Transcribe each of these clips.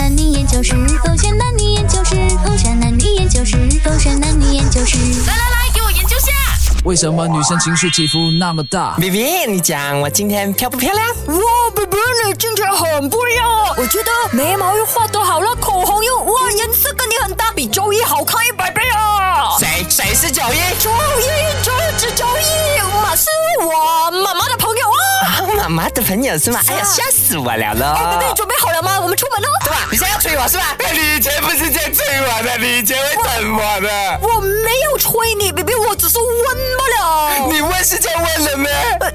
男女研究室，狗选男女研究室，狗选男女研究室，狗选男女研究室。来来来，给我研究下。为什么女生情绪起伏那么大？B B，你讲我今天漂不漂亮？哇，baby，你今天很不一样哦！我觉得眉毛又画得好了，口红又哇，颜色跟你很搭，比周一好看一妈妈的朋友是吗？哎呀，吓死我了了！哎，baby，准备好了吗？我们出门喽。对吧？你现在要催我是吧？哎你以前不是这样催我的，你以前会等我的。我没有催你，baby，我只是问罢了。你问是这样问的吗？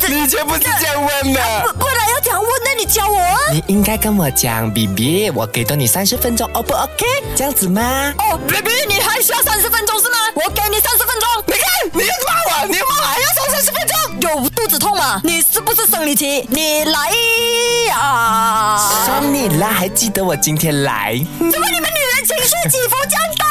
你以前不是这样问的。不不然要怎样问呢？你教我啊！你应该跟我讲，baby，我给多你三十分钟，O 不 OK？这样子吗？哦，baby，你还需要三十分钟是吗？我给你三十分钟。你看，你又骂我，你又骂我，还要说三十分钟。有肚子痛吗？你是不是生理期？你来啊！算你啦，还记得我今天来？怎么你们女人情绪起伏这样大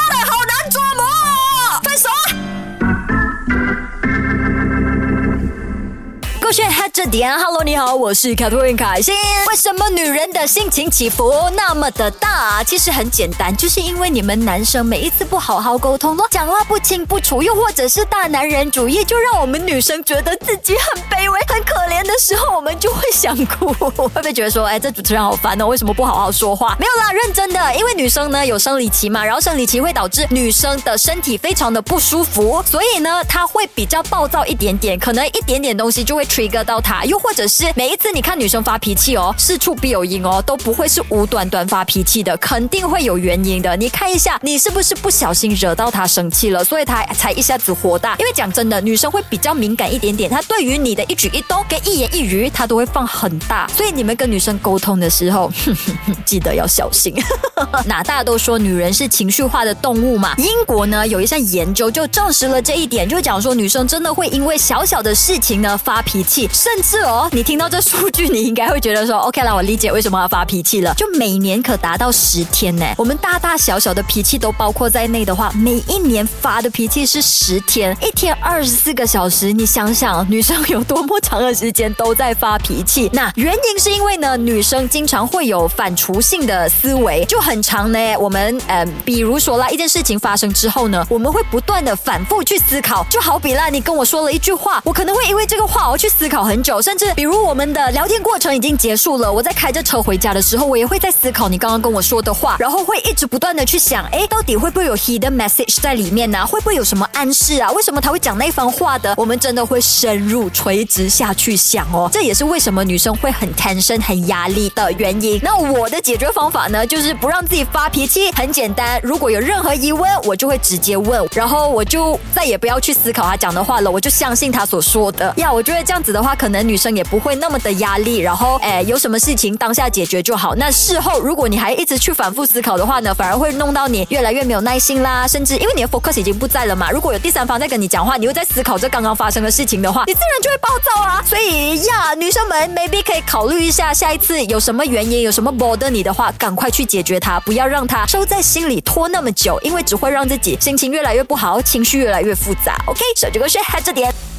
勾选 h 这点，Hello，你好，我是卡托琳凯欣。为什么女人的心情起伏那么的大？其实很简单，就是因为你们男生每一次不好好沟通咯，讲话不清不楚，又或者是大男人主义，就让我们女生觉得自己很卑微、很可怜的时候，我们就会想哭。会不会觉得说，哎，这主持人好烦哦，为什么不好好说话？没有啦，认真的，因为女生呢有生理期嘛，然后生理期会导致女生的身体非常的不舒服，所以呢，她会比较暴躁一点点，可能一点点东西就会一个到他，又或者是每一次你看女生发脾气哦，事出必有因哦，都不会是无端端发脾气的，肯定会有原因的。你看一下，你是不是不小心惹到她生气了，所以她才一下子火大？因为讲真的，女生会比较敏感一点点，她对于你的一举一动跟一言一语，她都会放很大，所以你们跟女生沟通的时候，哼哼哼记得要小心。那大家都说女人是情绪化的动物嘛？英国呢有一项研究就证实了这一点，就讲说女生真的会因为小小的事情呢发脾气，甚至哦，你听到这数据，你应该会觉得说，OK 啦，我理解为什么要发脾气了。就每年可达到十天呢。我们大大小小的脾气都包括在内的话，每一年发的脾气是十天，一天二十四个小时，你想想，女生有多么长的时间都在发脾气？那原因是因为呢，女生经常会有反刍性的思维，就很长呢。我们呃，比如说啦，一件事情发生之后呢，我们会不断的反复去思考，就好比啦，你跟我说了一句话，我可能会因为这个话我去思考很久，甚至比如我们的聊天过程已经结束了，我在开着车回家的时候，我也会在思考你刚刚跟我说的话，然后会一直不断的去想，哎，到底会不会有 hidden message 在里面呢、会不会有什么暗示啊？为什么他会讲那番话的？我们真的会深入垂直下去想哦，这也是为什么女生会很 tension 很压力的原因。那我的解决方法呢，就是不让自己发脾气，很简单，如果有任何疑问，我就会直接问，然后我就再也不要去思考他讲的话了，我就相信他所说的。呀，我觉得这样子的话，可能女生也不会那么的压力，然后哎，有什么事情当下解决就好。那事后如果你还一直去反复思考的话呢，反而会弄到你越来越没有耐心啦，甚至因为你的 focus 已经不在了嘛。如果有第三方在跟你讲话，你又在思考这刚刚发生的事情的话，你自然就会暴躁啊。所以呀，女生们 maybe 可以考虑一下，下一次有什么原因，有什么 bother 你的话，赶快去解决它，不要让它收在心里拖那么久，因为只会让自己心情越来越不好，情绪越来越复杂。OK，手这个是 h 这点。